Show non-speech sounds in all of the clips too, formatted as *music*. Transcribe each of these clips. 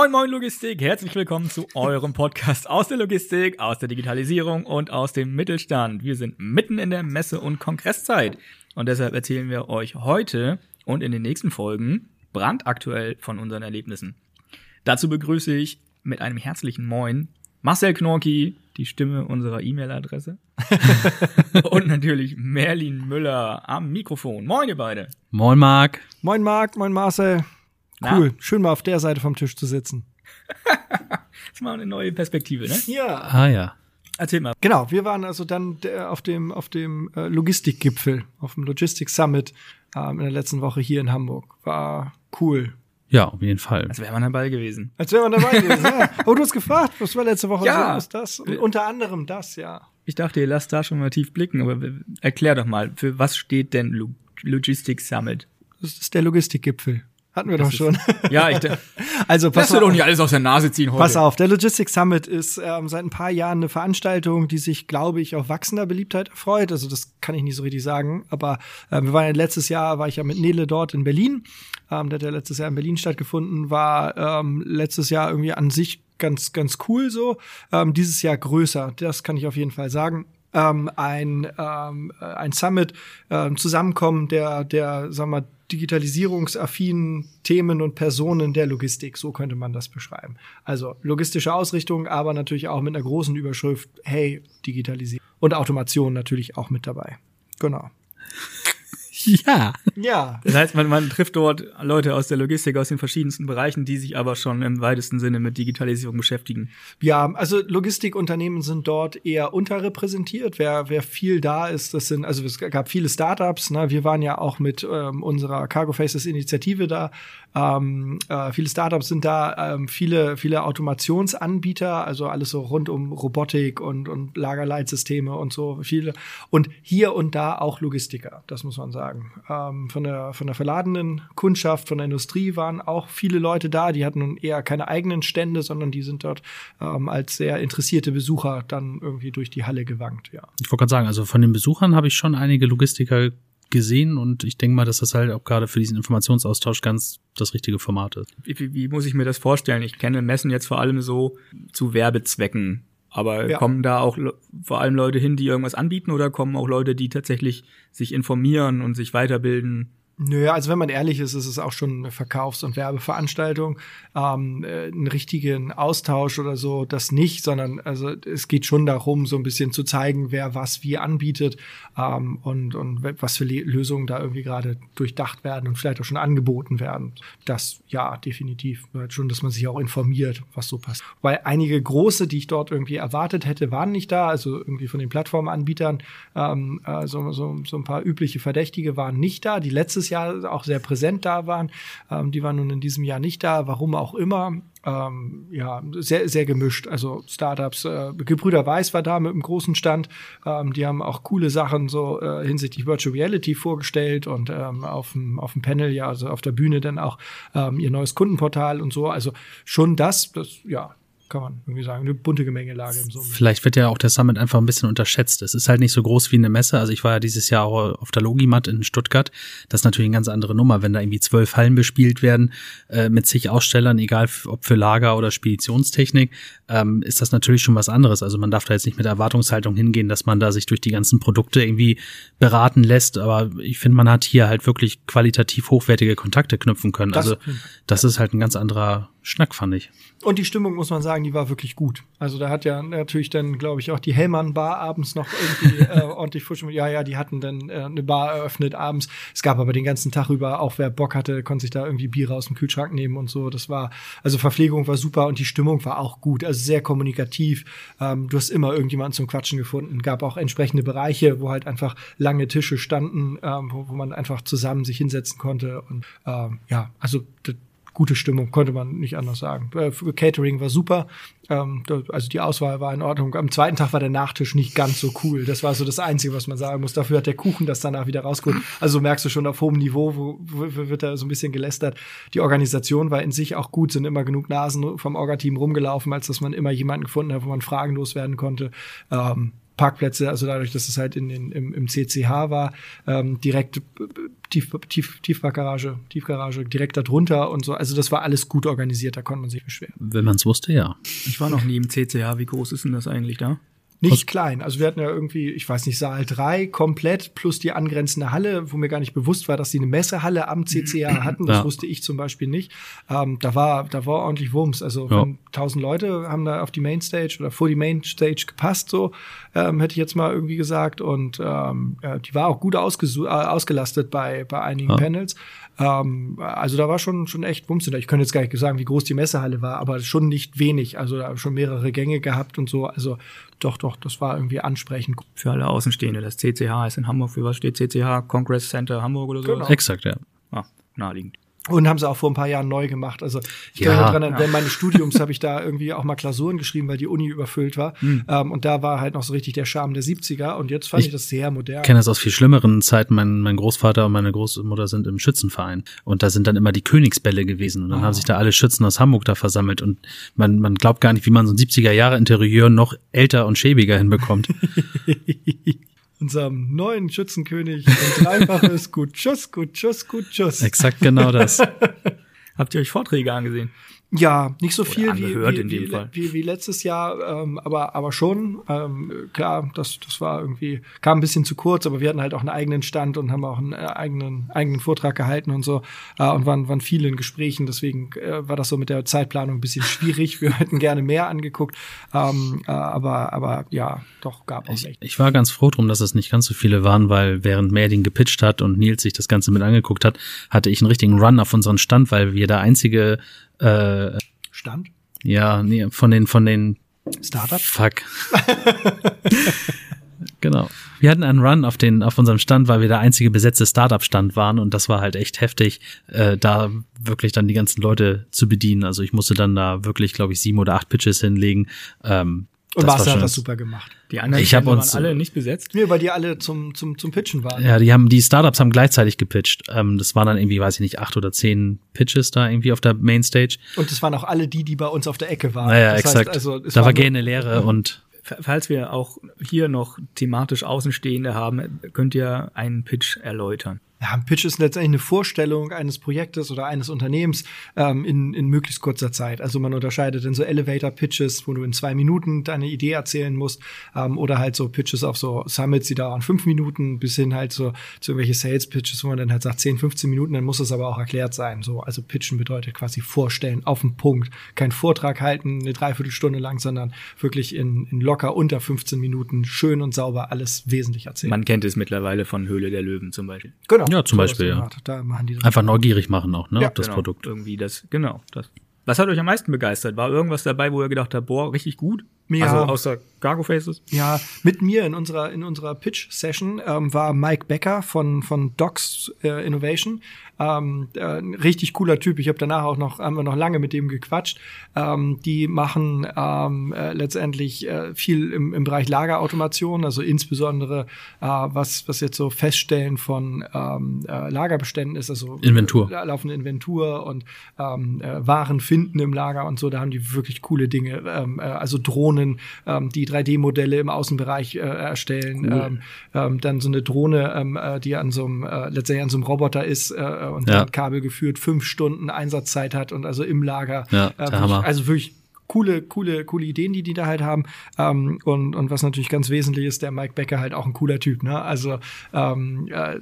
Moin Moin Logistik, herzlich willkommen zu eurem Podcast aus der Logistik, aus der Digitalisierung und aus dem Mittelstand. Wir sind mitten in der Messe- und Kongresszeit und deshalb erzählen wir euch heute und in den nächsten Folgen brandaktuell von unseren Erlebnissen. Dazu begrüße ich mit einem herzlichen Moin Marcel Knorki, die Stimme unserer E-Mail-Adresse. *laughs* und natürlich Merlin Müller am Mikrofon. Moin, ihr beide. Moin, Marc. Moin, Marc, moin, Marcel. Cool, Na? schön mal auf der Seite vom Tisch zu sitzen. das *laughs* ist mal eine neue Perspektive, ne? Ja. Ah, ja. Erzähl mal. Genau, wir waren also dann auf dem, auf dem äh, Logistikgipfel, auf dem Logistics Summit ähm, in der letzten Woche hier in Hamburg. War cool. Ja, auf jeden Fall. Als wäre man dabei gewesen. Als wäre man dabei gewesen, ja. *laughs* Oh, du hast gefragt, was war letzte Woche? Ja. Was das? Und unter anderem das, ja. Ich dachte, ihr lasst da schon mal tief blicken, aber erklär doch mal, für was steht denn Log Logistics Summit? Das ist der Logistikgipfel. Hatten wir das doch schon. Ist, *laughs* ja, ich Also pass Lass doch nicht alles aus der Nase ziehen heute. Pass auf, der Logistics Summit ist ähm, seit ein paar Jahren eine Veranstaltung, die sich, glaube ich, auf wachsender Beliebtheit erfreut. Also das kann ich nicht so richtig sagen. Aber äh, wir waren ja letztes Jahr, war ich ja mit Nele dort in Berlin. Ähm, der hat ja letztes Jahr in Berlin stattgefunden, war ähm, letztes Jahr irgendwie an sich ganz, ganz cool so. Ähm, dieses Jahr größer, das kann ich auf jeden Fall sagen ähm, ein, ähm, ein Summit, ähm, Zusammenkommen der, der, sagen wir, digitalisierungsaffinen Themen und Personen der Logistik, so könnte man das beschreiben. Also logistische Ausrichtung, aber natürlich auch mit einer großen Überschrift, hey, Digitalisierung. Und Automation natürlich auch mit dabei. Genau. *laughs* Ja. Ja. Das heißt, man, man trifft dort Leute aus der Logistik aus den verschiedensten Bereichen, die sich aber schon im weitesten Sinne mit Digitalisierung beschäftigen. Ja, also Logistikunternehmen sind dort eher unterrepräsentiert. Wer, wer viel da ist, das sind, also es gab viele Startups. Ne? Wir waren ja auch mit ähm, unserer Cargo Faces Initiative da. Ähm, äh, viele Startups sind da, ähm, viele, viele Automationsanbieter, also alles so rund um Robotik und, und Lagerleitsysteme und so viele. Und hier und da auch Logistiker, das muss man sagen. Ähm, von, der, von der verladenen Kundschaft, von der Industrie waren auch viele Leute da. Die hatten nun eher keine eigenen Stände, sondern die sind dort ähm, als sehr interessierte Besucher dann irgendwie durch die Halle gewankt. Ja. Ich wollte gerade sagen, also von den Besuchern habe ich schon einige Logistiker gesehen und ich denke mal, dass das halt auch gerade für diesen Informationsaustausch ganz das richtige Format ist. Wie, wie, muss ich mir das vorstellen? Ich kenne Messen jetzt vor allem so zu Werbezwecken. Aber ja. kommen da auch vor allem Leute hin, die irgendwas anbieten oder kommen auch Leute, die tatsächlich sich informieren und sich weiterbilden? Nö, also wenn man ehrlich ist, ist es auch schon eine Verkaufs- und Werbeveranstaltung. Ähm, äh, einen richtigen Austausch oder so, das nicht, sondern also es geht schon darum, so ein bisschen zu zeigen, wer was wie anbietet ähm, und, und was für Lösungen da irgendwie gerade durchdacht werden und vielleicht auch schon angeboten werden. Das ja, definitiv. Schon, dass man sich auch informiert, was so passt. Weil einige große, die ich dort irgendwie erwartet hätte, waren nicht da. Also irgendwie von den Plattformanbietern, ähm, äh, so, so, so ein paar übliche Verdächtige waren nicht da, die letztes Jahr auch sehr präsent da waren. Ähm, die waren nun in diesem Jahr nicht da, warum auch immer. Ähm, ja, sehr, sehr gemischt. Also Startups, äh, Gebrüder Weiß war da mit einem großen Stand. Ähm, die haben auch coole Sachen so äh, hinsichtlich Virtual Reality vorgestellt und ähm, auf dem auf dem Panel, ja, also auf der Bühne dann auch ähm, ihr neues Kundenportal und so. Also schon das, das ja, kann man irgendwie sagen. Eine bunte Gemengelage im Summe. Vielleicht wird ja auch der Summit einfach ein bisschen unterschätzt. Es ist halt nicht so groß wie eine Messe. Also ich war ja dieses Jahr auch auf der Logimat in Stuttgart. Das ist natürlich eine ganz andere Nummer, wenn da irgendwie zwölf Hallen bespielt werden äh, mit zig Ausstellern, egal ob für Lager oder Speditionstechnik, ähm, ist das natürlich schon was anderes. Also man darf da jetzt nicht mit Erwartungshaltung hingehen, dass man da sich durch die ganzen Produkte irgendwie beraten lässt. Aber ich finde, man hat hier halt wirklich qualitativ hochwertige Kontakte knüpfen können. Das, also das ist halt ein ganz anderer Schnack, fand ich. Und die Stimmung, muss man sagen, die war wirklich gut. Also da hat ja natürlich dann, glaube ich, auch die Hellmann Bar abends noch irgendwie *laughs* äh, ordentlich frisch. Ja, ja, die hatten dann äh, eine Bar eröffnet abends. Es gab aber den ganzen Tag über, auch wer Bock hatte, konnte sich da irgendwie Bier aus dem Kühlschrank nehmen und so. Das war, also Verpflegung war super und die Stimmung war auch gut. Also sehr kommunikativ. Ähm, du hast immer irgendjemanden zum Quatschen gefunden. Gab auch entsprechende Bereiche, wo halt einfach lange Tische standen, ähm, wo, wo man einfach zusammen sich hinsetzen konnte. Und ähm, ja, also gute Stimmung, konnte man nicht anders sagen. Äh, Catering war super, ähm, also die Auswahl war in Ordnung. Am zweiten Tag war der Nachtisch nicht ganz so cool. Das war so das Einzige, was man sagen muss. Dafür hat der Kuchen das danach wieder rausgeholt. Also merkst du schon auf hohem Niveau, wo, wo wird da so ein bisschen gelästert. Die Organisation war in sich auch gut, sind immer genug Nasen vom Orga-Team rumgelaufen, als dass man immer jemanden gefunden hat, wo man fragenlos werden konnte. Ähm, Parkplätze, also dadurch, dass es halt in den, im, im CCH war, ähm, direkt äh, Tief, Tief, Tiefparkgarage, Tiefgarage direkt darunter und so. Also das war alles gut organisiert, da konnte man sich beschweren. Wenn man es wusste, ja. Ich war noch nie im CCH. Wie groß ist denn das eigentlich da? Nicht klein. Also wir hatten ja irgendwie, ich weiß nicht, Saal 3 komplett plus die angrenzende Halle, wo mir gar nicht bewusst war, dass sie eine Messehalle am CCA *clears throat* hatten. Das Ja. wusste ich zum Beispiel nicht. Ähm, da war, da war ordentlich Wumms. Also Ja. wenn tausend Leute haben da auf die Mainstage oder vor die Mainstage gepasst, so ähm, hätte ich jetzt mal irgendwie gesagt. Und ähm, die war auch gut ausgesu- äh, ausgelastet bei, bei einigen Ja. Panels. Ähm, also da war schon, schon echt Wumms. Ich könnte jetzt gar nicht sagen, wie groß die Messehalle war, aber schon nicht wenig. Also da schon mehrere Gänge gehabt und so. Also doch, doch, das war irgendwie ansprechend. Für alle Außenstehende. Das CCH ist in Hamburg. Für was steht CCH? Congress Center Hamburg oder so? Genau. Exakt, ja. Ah, naheliegend. Und haben sie auch vor ein paar Jahren neu gemacht. Also ich Ja. kann mich dran erinnern, während meines Studiums habe ich da irgendwie auch mal Klausuren geschrieben, weil die Uni überfüllt war. Ähm, und da war halt noch so richtig der Charme der 70er. Und jetzt fand ich, Ich das sehr modern. Ich kenne das aus viel schlimmeren Zeiten. Mein, mein Großvater und meine Großmutter sind im Schützenverein. Und da sind dann immer die Königsbälle gewesen. Und dann Ah. haben sich da alle Schützen aus Hamburg da versammelt. Und man, man glaubt gar nicht, wie man so ein 70er-Jahre-Interieur noch älter und schäbiger hinbekommt. *laughs* Unserem neuen Schützenkönig ein dreifaches *laughs* Gut Schuss, Gut Schuss, Gut Schuss. Exakt genau das. *laughs* Habt ihr euch Vorträge angesehen? Ja, nicht so viel wie, wie, wie, wie, wie letztes Jahr, ähm, aber, aber schon. Ähm, klar, das, das war irgendwie, kam ein bisschen zu kurz, aber wir hatten halt auch einen eigenen Stand und haben auch einen äh, eigenen, eigenen Vortrag gehalten und so äh, und waren, waren viele in Gesprächen. Deswegen äh, war das so mit der Zeitplanung ein bisschen schwierig. Wir *laughs* hätten gerne mehr angeguckt, ähm, äh, aber, aber ja, doch, gab Ich, echt. ich war ganz froh drum, dass es nicht ganz so viele waren, weil während Merding gepitcht hat und Nils sich das Ganze mit angeguckt hat, hatte ich einen richtigen Run auf unseren Stand, weil wir der einzige, äh, Stand? ja, nee, von den, von den Startup? Fuck. *laughs* genau. Wir hatten einen Run auf den, auf unserem Stand, weil wir der einzige besetzte Startup-Stand waren und das war halt echt heftig, äh, da wirklich dann die ganzen Leute zu bedienen. Also ich musste dann da wirklich, glaube ich, sieben oder acht Pitches hinlegen. Ähm, Und das war schon- hat das super gemacht. Die anderen Ich hab Stände uns- waren alle nicht besetzt. Nee, weil die alle zum, zum, zum Pitchen waren. Ja, die haben, die Startups haben gleichzeitig gepitcht. Ähm, das waren dann irgendwie, weiß ich nicht, acht oder zehn Pitches da irgendwie auf der Mainstage. Und das waren auch alle die, die bei uns auf der Ecke waren. Naja, das heißt, exakt. also, es da war nur- gerne Leere und F- Falls wir auch hier noch thematisch Außenstehende haben, könnt ihr einen Pitch erläutern. Ja, ein Pitch ist letztendlich eine Vorstellung eines Projektes oder eines Unternehmens ähm, in, in möglichst kurzer Zeit. Also man unterscheidet in so Elevator-Pitches, wo du in zwei Minuten deine Idee erzählen musst, ähm, oder halt so Pitches auf so Summits, die dauern fünf Minuten, bis hin halt so zu irgendwelche Sales-Pitches, wo man dann halt sagt 10, 15 Minuten, dann muss es aber auch erklärt sein. So, also Pitchen bedeutet quasi vorstellen, auf den Punkt. Kein Vortrag halten, eine Dreiviertelstunde lang, sondern wirklich in, in locker unter 15 Minuten schön und sauber alles wesentlich erzählen. Man kennt es mittlerweile von Höhle der Löwen zum Beispiel. genau. Ja, zum Beispiel, ja. Art. Da machen die das. einfach neugierig machen auch, ne, Ja, auf das genau, Produkt. Irgendwie das, genau. Das. Was hat euch am meisten begeistert? War irgendwas dabei, wo ihr gedacht habt, boah, richtig gut? Ja. Also außer Cargo Faces? Ja, mit mir in unserer in unserer Pitch Session ähm, war Mike Becker von von Docs äh, Innovation. Ähm, äh, ein richtig cooler Typ. Ich habe danach auch noch haben wir noch lange mit dem gequatscht. Ähm, die machen ähm, äh, letztendlich äh, viel im, im Bereich Lagerautomation, also insbesondere äh, was was jetzt so Feststellen von ähm, äh, Lagerbeständen ist, also Inventur. äh, laufende Inventur und ähm, äh, Waren finden im Lager und so. Da haben die wirklich coole Dinge. Ähm, äh, also Drohnen, ähm, die 3D-Modelle im Außenbereich äh, erstellen. Ähm, ähm, dann so eine Drohne, ähm, äh, die an so einem äh, letztendlich an so einem Roboter ist äh, und Ja. Kabel geführt, fünf Stunden Einsatzzeit hat und also im Lager. Ja, äh, wirklich, also wirklich coole, coole, coole Ideen, die die da halt haben. Ähm, und, und was natürlich ganz wesentlich ist, der Mike Becker halt auch ein cooler Typ. Ne? Also ähm, äh,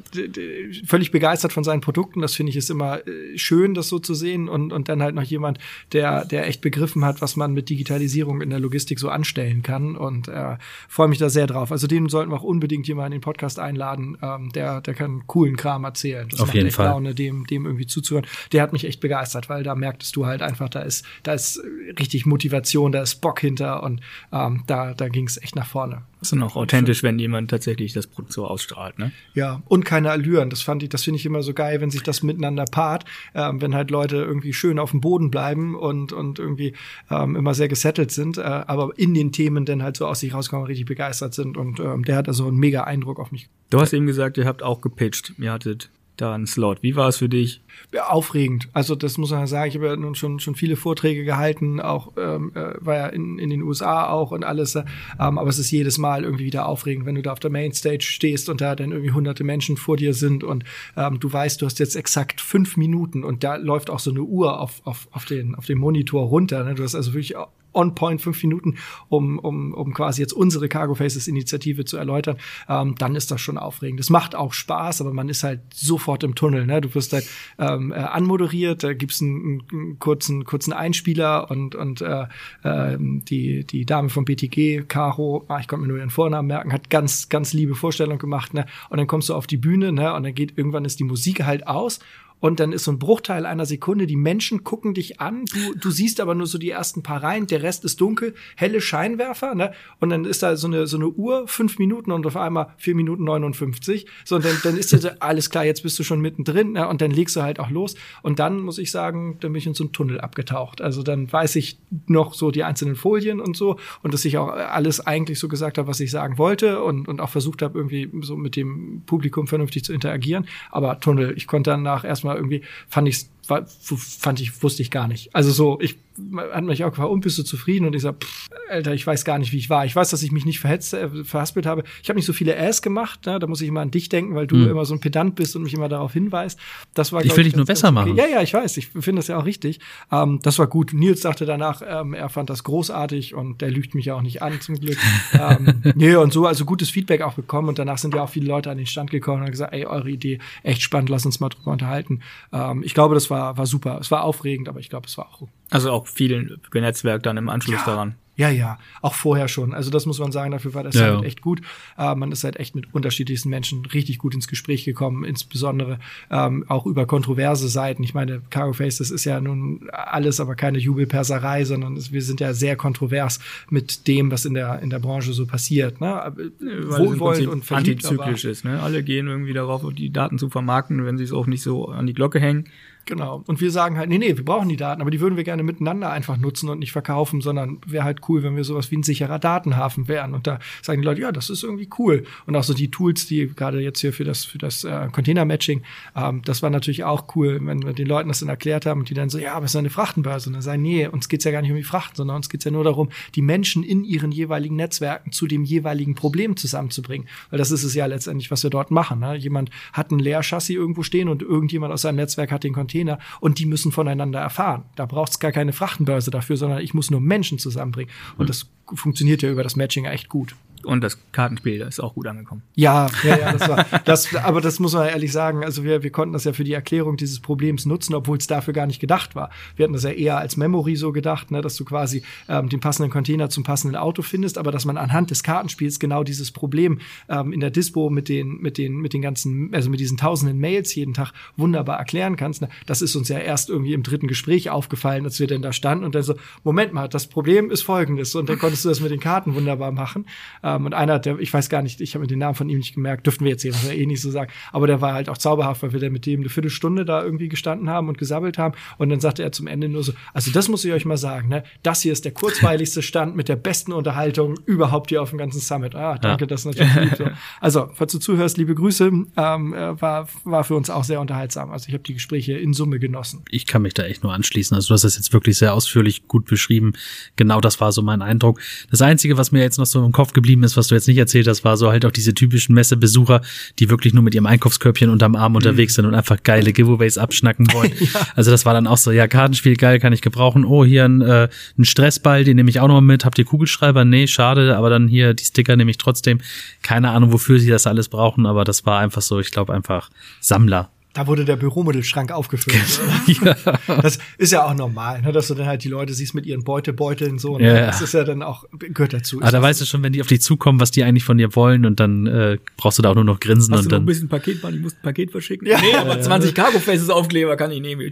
völlig begeistert von seinen Produkten. Das finde ich ist immer äh, schön, das so zu sehen. Und, und dann halt noch jemand, der, der echt begriffen hat, was man mit Digitalisierung in der Logistik so anstellen kann. Und äh, freue mich da sehr drauf. Also den sollten wir auch unbedingt jemanden in den Podcast einladen. Ähm, der, der kann coolen Kram erzählen. Das Auf macht jeden echt Fall. Laune, dem, dem irgendwie zuzuhören. Der hat mich echt begeistert, weil da merktest du halt einfach, da ist, da ist äh, richtig Motivation, da ist Bock hinter und ähm, da, da ging es echt nach vorne. Das ist noch authentisch, wenn jemand tatsächlich das Produkt so ausstrahlt, ne? Ja, und keine Allüren. Das fand ich, das finde ich immer so geil, wenn sich das miteinander paart, ähm, wenn halt Leute irgendwie schön auf dem Boden bleiben und, und irgendwie ähm, immer sehr gesettelt sind, äh, aber in den Themen dann halt so aus sich rauskommen, richtig begeistert sind. Und ähm, der hat also einen mega Eindruck auf mich. Du hast eben gesagt, ihr habt auch gepitcht. Ihr hattet da einen Slot. Wie war es für dich? Aufregend. Also das muss man sagen. Ich habe ja nun schon schon viele Vorträge gehalten, auch ähm, äh, war ja in, in den USA auch und alles. Ähm, aber es ist jedes Mal irgendwie wieder aufregend, wenn du da auf der Mainstage stehst und da dann irgendwie hunderte Menschen vor dir sind und ähm, du weißt, du hast jetzt exakt fünf Minuten und da läuft auch so eine Uhr auf, auf, auf, den, auf den Monitor runter. Ne? Du hast also wirklich on point fünf Minuten, um, um, um quasi jetzt unsere Cargo Faces Initiative zu erläutern, ähm, dann ist das schon aufregend. Es macht auch Spaß, aber man ist halt sofort im Tunnel. Ne? Du wirst halt ähm, äh, anmoderiert, da gibt's einen, einen kurzen, kurzen Einspieler und, und äh, äh, die, die Dame vom BTG, Caro, ah, ich konnte mir nur ihren Vornamen merken, hat ganz, ganz liebe Vorstellung gemacht. Ne? Und dann kommst du auf die Bühne ne? und dann geht irgendwann ist die Musik halt aus und dann ist so ein Bruchteil einer Sekunde, die Menschen gucken dich an, du, du siehst aber nur so die ersten paar Reihen, der Rest ist dunkel, helle Scheinwerfer, ne? Und dann ist da so eine, so eine Uhr, fünf Minuten und auf einmal vier Minuten 59. So, und dann, dann ist dir so, alles klar, jetzt bist du schon mittendrin, ne? Und dann legst du halt auch los. Und dann muss ich sagen, dann bin ich in so einen Tunnel abgetaucht. Also dann weiß ich noch so die einzelnen Folien und so und dass ich auch alles eigentlich so gesagt habe, was ich sagen wollte und, und auch versucht habe, irgendwie so mit dem Publikum vernünftig zu interagieren. Aber Tunnel, ich konnte dann nach erstmal irgendwie, fand ich fand ich, wusste ich gar nicht. Also so, ich hat mich auch gefragt, und bist du zufrieden? Und ich sag, pff, Alter, ich weiß gar nicht, wie ich war. Ich weiß, dass ich mich nicht verhetzt, äh, verhaspelt habe. Ich habe nicht so viele Äs gemacht, ne? da muss ich immer an dich denken, weil du mhm. immer so ein Pedant bist und mich immer darauf hinweist. Das war, ich will dich nur besser okay. machen. Ja, ja, ich weiß. Ich finde das ja auch richtig. Ähm, das war gut. Nils sagte danach, ähm, er fand das großartig und der lügt mich ja auch nicht an, zum Glück. *laughs* ähm, nee, und so, also gutes Feedback auch bekommen. Und danach sind ja auch viele Leute an den Stand gekommen und haben gesagt, ey, eure Idee, echt spannend, lass uns mal drüber unterhalten. Ähm, ich glaube, das war, war super. Es war aufregend, aber ich glaube, es war auch also auch viel genetzwerkt dann im Anschluss ja. daran. Ja, ja, auch vorher schon. Also das muss man sagen, dafür war das ja, halt echt gut. Äh, man ist halt echt mit unterschiedlichsten Menschen richtig gut ins Gespräch gekommen, insbesondere ähm, auch über kontroverse Seiten. Ich meine, Cargo Face, das ist ja nun alles, aber keine Jubelperserei, sondern es, wir sind ja sehr kontrovers mit dem, was in der in der Branche so passiert. Ne? Wohlwollend und verliebt, antizyklisch ist. Ne? Alle gehen irgendwie darauf, die Daten zu vermarkten, wenn sie es auch nicht so an die Glocke hängen. Genau. Und wir sagen halt, nee, nee, wir brauchen die Daten, aber die würden wir gerne miteinander einfach nutzen und nicht verkaufen, sondern wäre halt cool, wenn wir sowas wie ein sicherer Datenhafen wären. Und da sagen die Leute, ja, das ist irgendwie cool. Und auch so die Tools, die gerade jetzt hier für das, für das äh, Container-Matching, ähm, das war natürlich auch cool, wenn wir den Leuten das dann erklärt haben und die dann so, ja, aber es ist eine Frachtenbörse. Und dann sagen, nee, uns geht's ja gar nicht um die Frachten, sondern uns geht's ja nur darum, die Menschen in ihren jeweiligen Netzwerken zu dem jeweiligen Problem zusammenzubringen. Weil das ist es ja letztendlich, was wir dort machen. Ne? Jemand hat ein Leerchassis irgendwo stehen und irgendjemand aus seinem Netzwerk hat den Container Container und die müssen voneinander erfahren. Da braucht es gar keine Frachtenbörse dafür, sondern ich muss nur Menschen zusammenbringen. Und das funktioniert ja über das Matching echt gut. Und das Kartenspiel ist auch gut angekommen. Ja, ja, ja, das war, das, aber das muss man ehrlich sagen. Also wir, wir konnten das ja für die Erklärung dieses Problems nutzen, obwohl es dafür gar nicht gedacht war. Wir hatten das ja eher als Memory so gedacht, ne, dass du quasi ähm, den passenden Container zum passenden Auto findest, aber dass man anhand des Kartenspiels genau dieses Problem ähm, in der Dispo mit den, mit den, mit den ganzen, also mit diesen tausenden Mails jeden Tag wunderbar erklären kannst. Ne? Das ist uns ja erst irgendwie im dritten Gespräch aufgefallen, als wir denn da standen und dann so, Moment mal, das Problem ist folgendes. Und dann konntest du das mit den Karten wunderbar machen. Ähm, und einer, der, ich weiß gar nicht, ich habe mir den Namen von ihm nicht gemerkt, dürften wir jetzt hier eh nicht so sagen, aber der war halt auch zauberhaft, weil wir dann mit dem eine Viertelstunde da irgendwie gestanden haben und gesabbelt haben. Und dann sagte er zum Ende nur so, also das muss ich euch mal sagen, ne? Das hier ist der kurzweiligste Stand mit der besten Unterhaltung überhaupt hier auf dem ganzen Summit. Ah, danke, ja. das natürlich lieb so. Also, falls du zuhörst, liebe Grüße, ähm, äh, war, war für uns auch sehr unterhaltsam. Also ich habe die Gespräche in Summe genossen. Ich kann mich da echt nur anschließen. Also du hast das jetzt wirklich sehr ausführlich gut beschrieben. Genau das war so mein Eindruck. Das Einzige, was mir jetzt noch so im Kopf geblieben ist, was du jetzt nicht erzählt hast, war so halt auch diese typischen Messebesucher, die wirklich nur mit ihrem Einkaufskörbchen unterm Arm unterwegs sind und einfach geile Giveaways abschnacken wollen. *laughs* ja. Also das war dann auch so, ja, Kartenspiel geil, kann ich gebrauchen. Oh, hier ein, äh, ein Stressball, den nehme ich auch noch mit. Habt ihr Kugelschreiber? Nee, schade, aber dann hier die Sticker nehme ich trotzdem. Keine Ahnung, wofür sie das alles brauchen, aber das war einfach so, ich glaube einfach Sammler da wurde der Büromittelschrank aufgefüllt. *laughs* ja. Das ist ja auch normal, ne, dass du dann halt die Leute siehst mit ihren Beutebeuteln so. Ne? Ja, Das ist ja dann auch, gehört dazu. Aber da weißt du schon, wenn die auf dich zukommen, was die eigentlich von dir wollen und dann äh, brauchst du da auch nur noch grinsen Hast und du dann. ein bisschen Paket machen, ich muss ein Paket verschicken. Ja. Nee, aber 20 Cargo Faces Aufkleber kann ich nehmen. *laughs*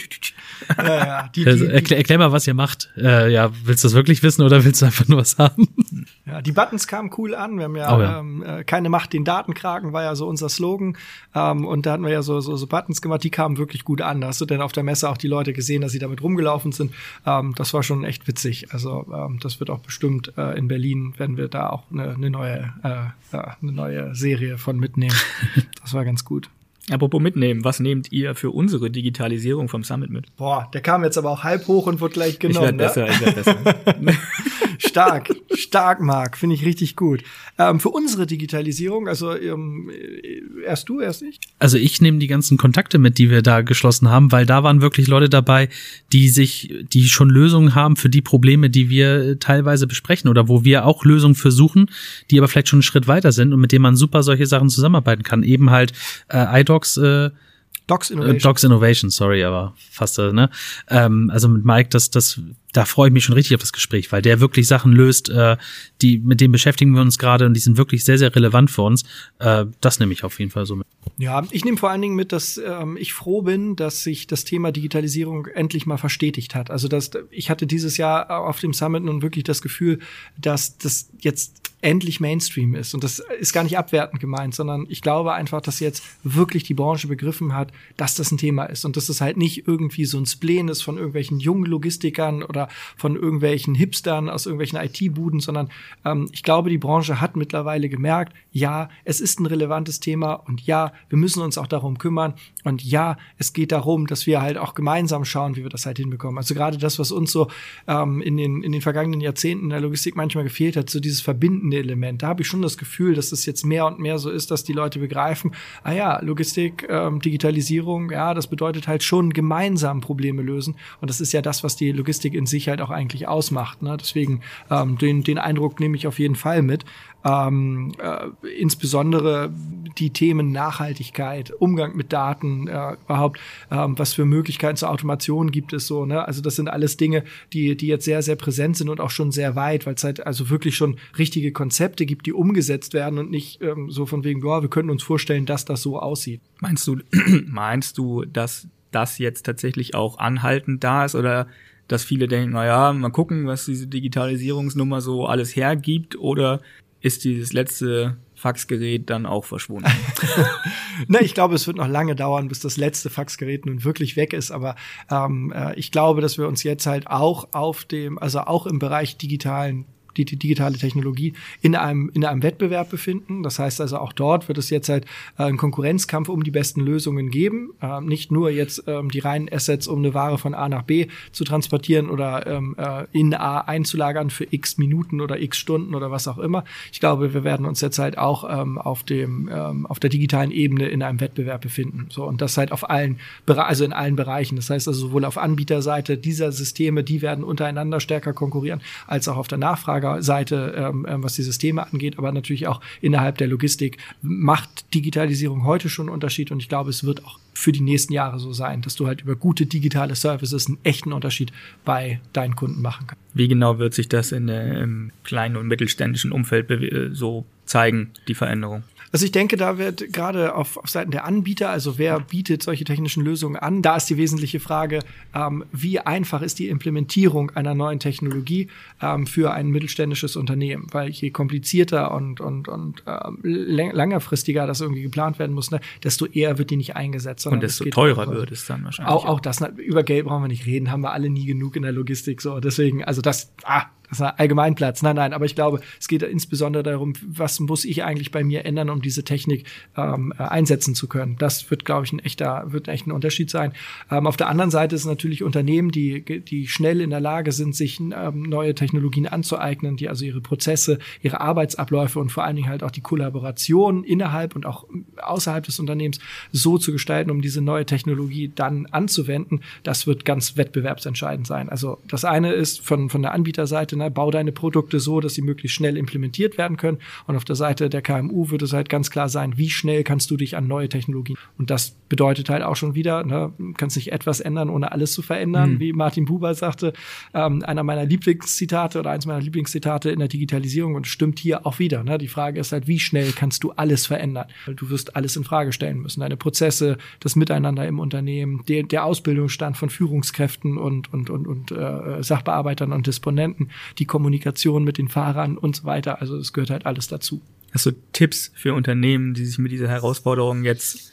Ja, ja. Die, also, die, also, erklär, erklär, mal, was ihr macht. Äh, ja, willst du das wirklich wissen oder willst du einfach nur was haben? Ja, die Buttons kamen cool an. Wir haben ja, oh, ja. Ähm, äh, keine Macht den Datenkragen war ja so unser Slogan. Ähm, und da hatten wir ja so, so, so Buttons gemacht, die kamen wirklich gut an. Da hast du denn auf der Messe auch die Leute gesehen, dass sie damit rumgelaufen sind. Ähm, das war schon echt witzig. Also ähm, das wird auch bestimmt äh, in Berlin, werden wir da auch eine, eine neue, äh, ja, eine neue Serie von mitnehmen. *laughs* Das war ganz gut. Apropos mitnehmen, was nehmt ihr für unsere Digitalisierung vom Summit mit? Boah, der kam jetzt aber auch halb hoch und wurde gleich genommen. Ich werde ne? besser, ich werde besser. *laughs* stark, stark, Marc, finde ich richtig gut. Ähm, für unsere Digitalisierung, also ähm, erst du, erst ich? Also ich nehme die ganzen Kontakte mit, die wir da geschlossen haben, weil da waren wirklich Leute dabei, die sich, die schon Lösungen haben für die Probleme, die wir teilweise besprechen oder wo wir auch Lösungen versuchen, die aber vielleicht schon einen Schritt weiter sind und mit denen man super solche Sachen zusammenarbeiten kann. Eben halt äh, iDocs äh, Docs Innovation. Docs Innovation, sorry, aber fast, äh, ne? Ähm, also mit Mike, das, das, da freue ich mich schon richtig auf das Gespräch, weil der wirklich Sachen löst, äh, die, mit denen beschäftigen wir uns gerade und die sind wirklich sehr, sehr relevant für uns. Äh, das nehme ich auf jeden Fall so mit. Ja, ich nehme vor allen Dingen mit, dass ähm, ich froh bin, dass sich das Thema Digitalisierung endlich mal verstetigt hat. Also dass ich hatte dieses Jahr auf dem Summit nun wirklich das Gefühl, dass das jetzt endlich Mainstream ist. Und das ist gar nicht abwertend gemeint, sondern ich glaube einfach, dass jetzt wirklich die Branche begriffen hat, dass das ein Thema ist und dass es halt nicht irgendwie so ein Spleen ist von irgendwelchen jungen Logistikern oder von irgendwelchen Hipstern aus irgendwelchen IT-Buden, sondern ähm, ich glaube, die Branche hat mittlerweile gemerkt, ja, es ist ein relevantes Thema und ja, wir müssen uns auch darum kümmern und ja, es geht darum, dass wir halt auch gemeinsam schauen, wie wir das halt hinbekommen. Also gerade das, was uns so ähm, in, den, in den vergangenen Jahrzehnten in der Logistik manchmal gefehlt hat, so dieses verbindende Element. Da habe ich schon das Gefühl, dass es jetzt mehr und mehr so ist, dass die Leute begreifen, ah ja, Logistik, ähm, Digitalisierung, ja, das bedeutet halt schon gemeinsam Probleme lösen. Und das ist ja das, was die Logistik in sich halt auch eigentlich ausmacht. Ne? Deswegen ähm, den, den Eindruck nehme ich auf jeden Fall mit ähm, äh, insbesondere die Themen Nachhaltigkeit, Umgang mit Daten, äh, überhaupt, ähm, was für Möglichkeiten zur Automation gibt es so. Ne? Also das sind alles Dinge, die, die jetzt sehr, sehr präsent sind und auch schon sehr weit, weil es halt also wirklich schon richtige Konzepte gibt, die umgesetzt werden und nicht ähm, so von wegen, boah, wir könnten uns vorstellen, dass das so aussieht. Meinst du, *clears throat* meinst du, dass das jetzt tatsächlich auch anhaltend da ist oder dass viele denken, na ja, mal gucken, was diese Digitalisierungsnummer so alles hergibt oder ist dieses letzte Faxgerät dann auch verschwunden. *laughs* ne, ich glaube, es wird noch lange dauern, bis das letzte Faxgerät nun wirklich weg ist. Aber ähm, äh, ich glaube, dass wir uns jetzt halt auch auf dem, also auch im Bereich digitalen die, die digitale Technologie in einem, in einem Wettbewerb befinden. Das heißt also auch dort wird es jetzt halt äh, einen Konkurrenzkampf um die besten Lösungen geben. Ähm, nicht nur jetzt ähm, die reinen Assets, um eine Ware von A nach B zu transportieren oder ähm, äh, in A einzulagern für x Minuten oder x Stunden oder was auch immer. Ich glaube, wir werden uns jetzt halt auch ähm, auf dem, ähm, auf der digitalen Ebene in einem Wettbewerb befinden. So, und das halt auf allen, also in allen Bereichen. Das heißt also sowohl auf Anbieterseite dieser Systeme, die werden untereinander stärker konkurrieren, als auch auf der Nachfrage Seite, ähm, ähm, was die Systeme angeht, aber natürlich auch innerhalb der Logistik macht Digitalisierung heute schon einen Unterschied und ich glaube, es wird auch für die nächsten Jahre so sein, dass du halt über gute digitale Services einen echten Unterschied bei deinen Kunden machen kannst. Wie genau wird sich das in, äh, im kleinen und mittelständischen Umfeld so zeigen, die Veränderung? Also ich denke, da wird gerade auf, auf Seiten der Anbieter, also wer bietet solche technischen Lösungen an, da ist die wesentliche Frage, ähm, wie einfach ist die Implementierung einer neuen Technologie ähm, für ein mittelständisches Unternehmen? Weil je komplizierter und, und, und ähm, längerfristiger das irgendwie geplant werden muss, ne, desto eher wird die nicht eingesetzt. Und desto teurer wird es dann wahrscheinlich. Auch, auch das, über Geld brauchen wir nicht reden, haben wir alle nie genug in der Logistik. So, deswegen, also das, ah, das ist ein Allgemeinplatz. Nein, nein, aber ich glaube, es geht insbesondere darum, was muss ich eigentlich bei mir ändern, um diese Technik ähm, äh, einsetzen zu können. Das wird, glaube ich, ein echter, wird echt ein Unterschied sein. Ähm, auf der anderen Seite ist natürlich Unternehmen, die, die schnell in der Lage sind, sich ähm, neue Technologien anzueignen, die also ihre Prozesse, ihre Arbeitsabläufe und vor allen Dingen halt auch die Kollaboration innerhalb und auch außerhalb des Unternehmens so zu gestalten, um diese neue Technologie dann anzuwenden. Das wird ganz wettbewerbsentscheidend sein. Also das eine ist von, von der Anbieterseite ne, bau deine Produkte so, dass sie möglichst schnell implementiert werden können. Und auf der Seite der KMU wird es halt ganz klar sein, wie schnell kannst du dich an neue Technologien. Und das bedeutet halt auch schon wieder, ne, kannst nicht etwas ändern, ohne alles zu verändern, mhm. wie Martin Buber sagte, ähm, einer meiner Lieblingszitate oder eins meiner Lieblingszitate in der Digitalisierung und stimmt hier auch wieder. Ne? Die Frage ist halt, wie schnell kannst du alles verändern? Weil du wirst alles in Frage stellen müssen. Deine Prozesse, das Miteinander im Unternehmen, der, der Ausbildungsstand von Führungskräften und, und, und, und äh, Sachbearbeitern und Disponenten, die Kommunikation mit den Fahrern und so weiter. Also es gehört halt alles dazu. Hast du Tipps für Unternehmen, die sich mit dieser Herausforderung jetzt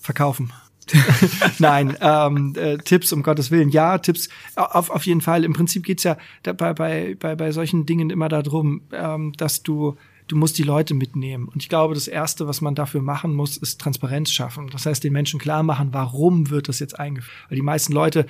verkaufen? *laughs* Nein, ähm, äh, Tipps um Gottes Willen. Ja, Tipps auf, auf jeden Fall. Im Prinzip geht's ja bei, bei, bei, bei solchen Dingen immer darum, ähm, dass du du musst die Leute mitnehmen. Und ich glaube, das Erste, was man dafür machen muss, ist Transparenz schaffen. Das heißt, den Menschen klar machen, warum wird das jetzt eingeführt. Weil die meisten Leute,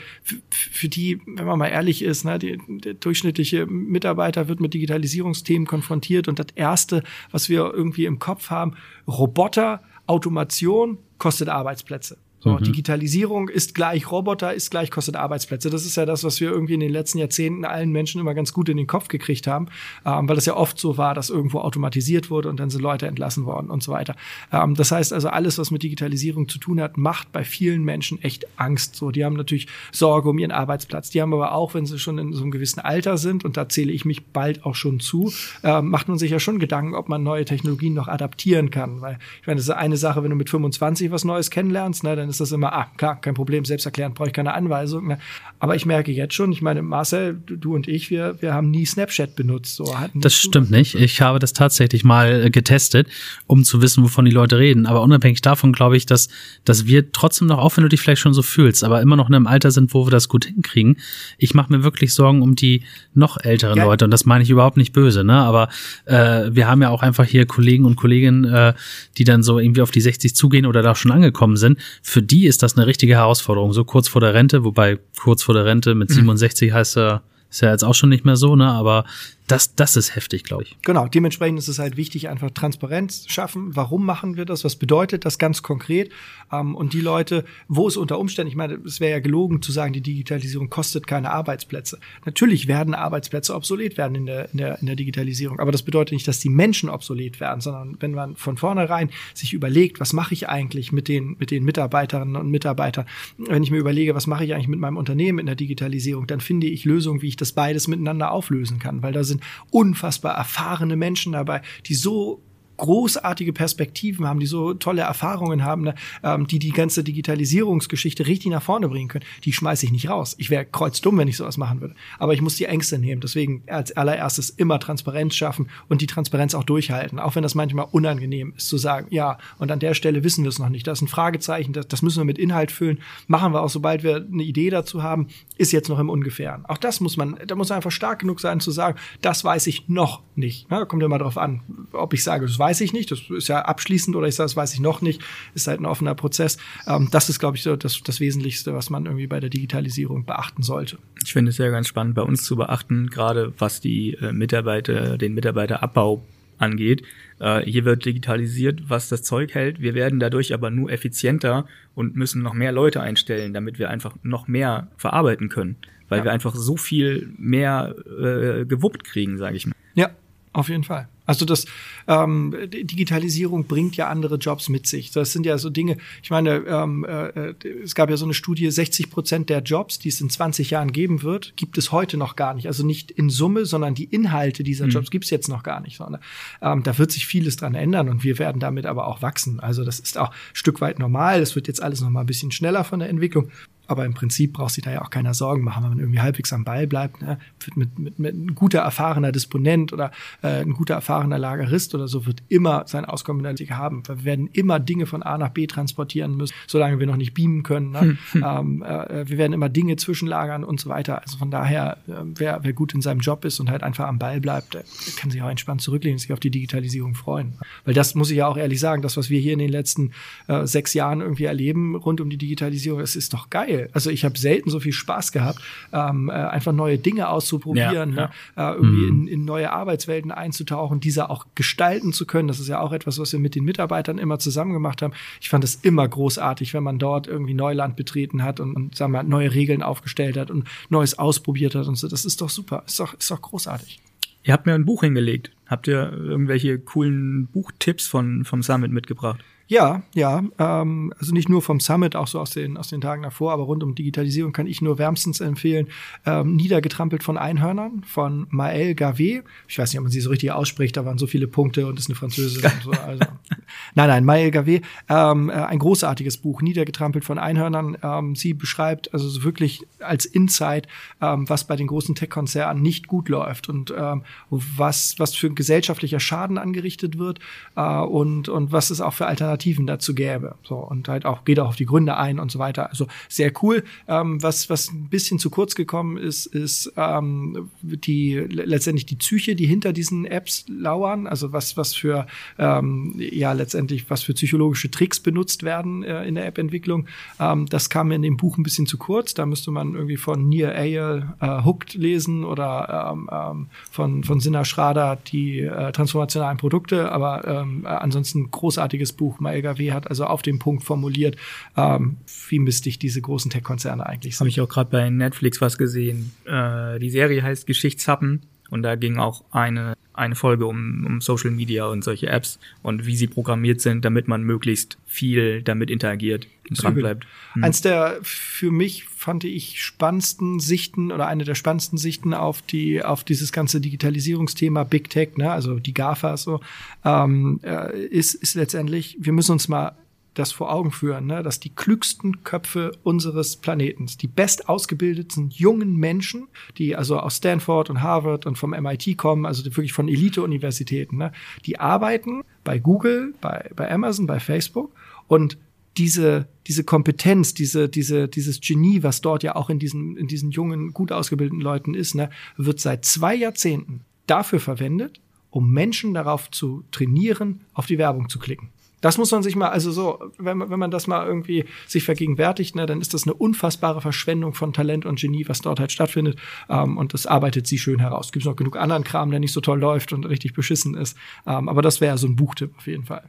für, die, wenn man mal ehrlich ist, ne, die, der durchschnittliche Mitarbeiter wird mit Digitalisierungsthemen konfrontiert und das Erste, was wir irgendwie im Kopf haben, Roboter, Automation kostet Arbeitsplätze. So, mhm. Digitalisierung ist gleich Roboter, ist gleich kostet Arbeitsplätze. Das ist ja das, was wir irgendwie in den letzten Jahrzehnten allen Menschen immer ganz gut in den Kopf gekriegt haben, ähm, weil das ja oft so war, dass irgendwo automatisiert wurde und dann sind Leute entlassen worden und so weiter. Ähm, das heißt also, alles, was mit Digitalisierung zu tun hat, macht bei vielen Menschen echt Angst. So, die haben natürlich Sorge um ihren Arbeitsplatz. Die haben aber auch, wenn sie schon in so einem gewissen Alter sind, und da zähle ich mich bald auch schon zu, äh, macht man sich ja schon Gedanken, ob man neue Technologien noch adaptieren kann. Weil ich meine, das ist eine Sache, wenn du mit 25 was Neues kennenlernst, ne, dann dann ist das immer, ah, klar, kein Problem, selbsterklärend, brauche ich keine Anweisung. Ne? Aber ich merke jetzt schon, ich meine, Marcel, du, und ich, wir, wir haben nie Snapchat benutzt. So, das stimmt nicht. Ich habe das tatsächlich mal äh, getestet, um zu wissen, wovon die Leute reden. Aber unabhängig davon glaube ich, dass, dass wir trotzdem noch, auch wenn du dich vielleicht schon so fühlst, aber immer noch in einem Alter sind, wo wir das gut hinkriegen. Ich mache mir wirklich Sorgen um die noch älteren ja. Leute und das meine ich überhaupt nicht böse, ne? Aber äh, wir haben ja auch einfach hier Kollegen und Kolleginnen, äh, die dann so irgendwie auf die 60 zugehen oder da schon angekommen sind. Für für die ist das eine richtige Herausforderung, so kurz vor der Rente, wobei kurz vor der Rente mit 67 mhm. heißt er, ist ja jetzt auch schon nicht mehr so, ne? Aber das, das ist heftig, glaube ich. Genau, dementsprechend ist es halt wichtig, einfach Transparenz schaffen. Warum machen wir das? Was bedeutet das ganz konkret? Ähm, und die Leute, wo es unter Umständen, ich meine, es wäre ja gelogen zu sagen, die Digitalisierung kostet keine Arbeitsplätze. Natürlich werden Arbeitsplätze obsolet werden in der, in der, in der Digitalisierung. Aber das bedeutet nicht, dass die Menschen obsolet werden, sondern wenn man von vornherein sich überlegt, was mache ich eigentlich mit den, mit den Mitarbeiterinnen und Mitarbeitern? Wenn ich mir überlege, was mache ich eigentlich mit meinem Unternehmen in der Digitalisierung, dann finde ich Lösungen, wie ich das beides miteinander auflösen kann, weil da sind unfassbar erfahrene Menschen dabei, die so großartige Perspektiven haben, die so tolle Erfahrungen haben, ne, ähm, die die ganze Digitalisierungsgeschichte richtig nach vorne bringen können, die schmeiße ich nicht raus. Ich wäre kreuzdumm, wenn ich sowas machen würde. Aber ich muss die Ängste nehmen. Deswegen als allererstes immer Transparenz schaffen und die Transparenz auch durchhalten. Auch wenn das manchmal unangenehm ist, zu sagen, ja, und an der Stelle wissen wir es noch nicht. Das ist ein Fragezeichen, das, das müssen wir mit Inhalt füllen. Machen wir auch, sobald wir eine Idee dazu haben, ist jetzt noch im Ungefähren. Auch das muss man, da muss man einfach stark genug sein zu sagen, das weiß ich noch nicht. Ne? Kommt immer darauf an, ob ich sage, das weiß weiß ich nicht. Das ist ja abschließend oder ich sage, das weiß ich noch nicht. Ist halt ein offener Prozess. Ähm, das ist, glaube ich, so das, das Wesentlichste, was man irgendwie bei der Digitalisierung beachten sollte. Ich finde es ja ganz spannend bei uns zu beachten, gerade was die äh, Mitarbeiter, den Mitarbeiterabbau angeht. Äh, hier wird digitalisiert, was das Zeug hält. Wir werden dadurch aber nur effizienter und müssen noch mehr Leute einstellen, damit wir einfach noch mehr verarbeiten können, weil ja. wir einfach so viel mehr äh, gewuppt kriegen, sage ich mal. Ja, auf jeden Fall. Also das ähm, Digitalisierung bringt ja andere Jobs mit sich. Das sind ja so Dinge. Ich meine, ähm, äh, es gab ja so eine Studie: 60 Prozent der Jobs, die es in 20 Jahren geben wird, gibt es heute noch gar nicht. Also nicht in Summe, sondern die Inhalte dieser mhm. Jobs gibt es jetzt noch gar nicht. Sondern ähm, da wird sich vieles dran ändern und wir werden damit aber auch wachsen. Also das ist auch ein Stück weit normal. Es wird jetzt alles noch mal ein bisschen schneller von der Entwicklung. Aber im Prinzip braucht sich da ja auch keiner Sorgen machen, wenn man irgendwie halbwegs am Ball bleibt. Ne? Mit, mit, mit ein guter, erfahrener Disponent oder äh, ein guter, erfahrener Lagerist oder so wird immer sein Auskommen in der haben. Wir werden immer Dinge von A nach B transportieren müssen, solange wir noch nicht beamen können. Ne? Hm, hm. ähm, äh, wir werden immer Dinge zwischenlagern und so weiter. Also von daher, äh, wer, wer gut in seinem Job ist und halt einfach am Ball bleibt, der kann sich auch entspannt zurücklehnen und sich auf die Digitalisierung freuen. Weil das muss ich ja auch ehrlich sagen, das, was wir hier in den letzten äh, sechs Jahren irgendwie erleben rund um die Digitalisierung, das ist doch geil geil. Also ich habe selten so viel Spaß gehabt, ähm, äh, einfach neue Dinge auszuprobieren, ja, ne? ja. Äh, irgendwie mhm. in, in neue Arbeitswelten einzutauchen, diese auch gestalten zu können. Das ist ja auch etwas, was wir mit den Mitarbeitern immer zusammen gemacht haben. Ich fand es immer großartig, wenn man dort irgendwie Neuland betreten hat und, und sagen wir, neue Regeln aufgestellt hat und Neues ausprobiert hat und so. Das ist doch super. Ist doch, ist doch großartig. Ihr habt mir ein Buch hingelegt. Habt ihr irgendwelche coolen Buchtipps von, vom Summit mitgebracht? Ja, ja. Ähm, also nicht nur vom Summit, auch so aus den, aus den Tagen davor, aber rund um Digitalisierung kann ich nur wärmstens empfehlen. Ähm, Niedergetrampelt von Einhörnern von Maël Gavé. Ich weiß nicht, ob man sie so richtig ausspricht, da waren so viele Punkte und ist eine Französin und so. Also *laughs* Nein, nein, Mael Gavé, ähm, äh, ein großartiges Buch, niedergetrampelt von Einhörnern. Ähm, sie beschreibt also so wirklich als Insight, ähm, was bei den großen Tech-Konzernen nicht gut läuft und ähm, was, was für gesellschaftlicher Schaden angerichtet wird äh, und, und was es auch für Alternativen dazu gäbe. So, und halt auch, geht auch auf die Gründe ein und so weiter. Also sehr cool. Ähm, was, was ein bisschen zu kurz gekommen ist, ist ähm, die letztendlich die Psyche, die hinter diesen Apps lauern. Also was, was für ähm, ja letztendlich was für psychologische Tricks benutzt werden äh, in der App-Entwicklung. Ähm, das kam mir in dem Buch ein bisschen zu kurz. Da müsste man irgendwie von Nir Eyal äh, Hooked lesen oder ähm, ähm, von, von Sinna Schrader die äh, transformationalen Produkte. Aber ähm, ansonsten großartiges Buch. Maelga W. hat also auf den Punkt formuliert, ähm, wie mistig diese großen Tech-Konzerne eigentlich sind. Habe ich auch gerade bei Netflix was gesehen. Äh, die Serie heißt Geschichtshappen und da ging auch eine, eine Folge um, um Social Media und solche Apps und wie sie programmiert sind, damit man möglichst viel damit interagiert und dran bleibt. Hm. Eins der für mich fand ich spannendsten Sichten oder eine der spannendsten Sichten auf die auf dieses ganze Digitalisierungsthema Big Tech, ne, also die GAFA so, ähm, äh, ist ist letztendlich, wir müssen uns mal das vor Augen führen, ne, dass die klügsten Köpfe unseres Planetens, die bestausgebildeten jungen Menschen, die also aus Stanford und Harvard und vom MIT kommen, also wirklich von Elite-Universitäten, ne, die arbeiten bei Google, bei, bei Amazon, bei Facebook und diese, diese Kompetenz, diese, diese, dieses Genie, was dort ja auch in diesen, in diesen jungen, gut ausgebildeten Leuten ist, ne, wird seit zwei Jahrzehnten dafür verwendet, um Menschen darauf zu trainieren, auf die Werbung zu klicken. Das muss man sich mal, also so, wenn man, wenn man das mal irgendwie sich vergegenwärtigt, ne, dann ist das eine unfassbare Verschwendung von Talent und Genie, was dort halt stattfindet. Ähm, und das arbeitet sie schön heraus. Gibt noch genug anderen Kram, der nicht so toll läuft und richtig beschissen ist. Ähm, aber das wäre so ein Buchtipp auf jeden Fall.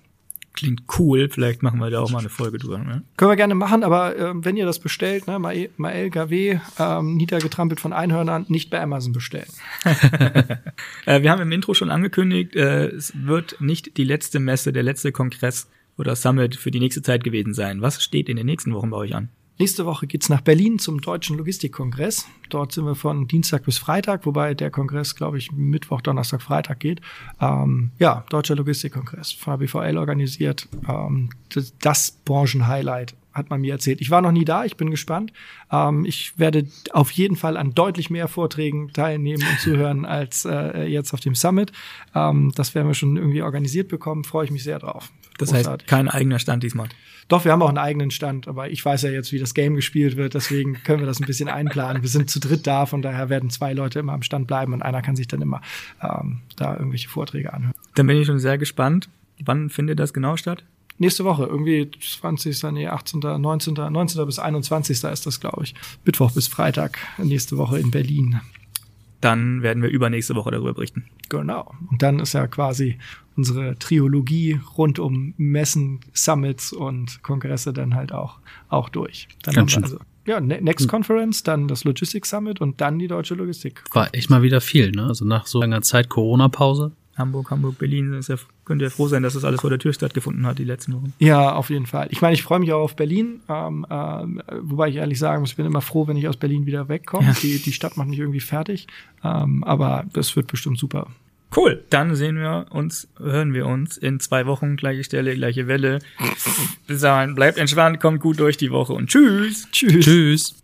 Klingt cool, vielleicht machen wir da auch mal eine Folge drüber. Ne? Können wir gerne machen, aber äh, wenn ihr das bestellt, ne, Mael Gavé, ähm, niedergetrampelt von Einhörnern, nicht bei Amazon bestellen. *laughs* äh, wir haben im Intro schon angekündigt, äh, es wird nicht die letzte Messe, der letzte Kongress oder Summit für die nächste Zeit gewesen sein. Was steht in den nächsten Wochen bei euch an? Nächste Woche geht's nach Berlin zum Deutschen Logistikkongress. Dort sind wir von Dienstag bis Freitag, wobei der Kongress, glaube ich, Mittwoch, Donnerstag, Freitag geht. Ähm, ja, Deutscher Logistikkongress von organisiert. Ähm, das Branchenhighlight hat man mir erzählt. Ich war noch nie da, ich bin gespannt. Ähm, ich werde auf jeden Fall an deutlich mehr Vorträgen teilnehmen und zuhören *laughs* als äh, jetzt auf dem Summit. Ähm, das werden wir schon irgendwie organisiert bekommen, freue ich mich sehr drauf. Das Großartig. heißt, kein eigener Stand diesmal. Doch, wir haben auch einen eigenen Stand, aber ich weiß ja jetzt, wie das Game gespielt wird, deswegen können wir das ein bisschen einplanen. Wir sind zu dritt da, von daher werden zwei Leute immer am Stand bleiben und einer kann sich dann immer ähm, da irgendwelche Vorträge anhören. Dann bin ich schon sehr gespannt. Wann findet das genau statt? Nächste Woche, irgendwie 20., nee, 18., 19., 19. bis 21. ist das, glaube ich. Mittwoch bis Freitag, nächste Woche in Berlin dann werden wir übernächste Woche darüber berichten. Genau. Und dann ist ja quasi unsere Triologie rund um Messen, Summits und Kongresse dann halt auch, auch durch. Dann Ganz schön. Also, ja, ne-, Next hm. Conference, dann das Logistics Summit und dann die Deutsche Logistik. War echt mal wieder viel, ne? Also nach so langer Zeit Corona-Pause Hamburg, Hamburg, Berlin, ist ja, könnt ihr froh sein, dass das alles vor der Tür stattgefunden hat, die letzten Wochen. Ja, auf jeden Fall. Ich meine, ich freue mich auch auf Berlin, ähm, äh, wobei ich ehrlich sagen muss, ich bin immer froh, wenn ich aus Berlin wieder wegkomme. Ja. Die, die Stadt macht mich irgendwie fertig, ähm, aber das wird bestimmt super. Cool, dann sehen wir uns, hören wir uns in zwei Wochen, gleiche Stelle, gleiche Welle. Bis dahin, bleibt entspannt, kommt gut durch die Woche und tschüss. Tschüss. Tschüss.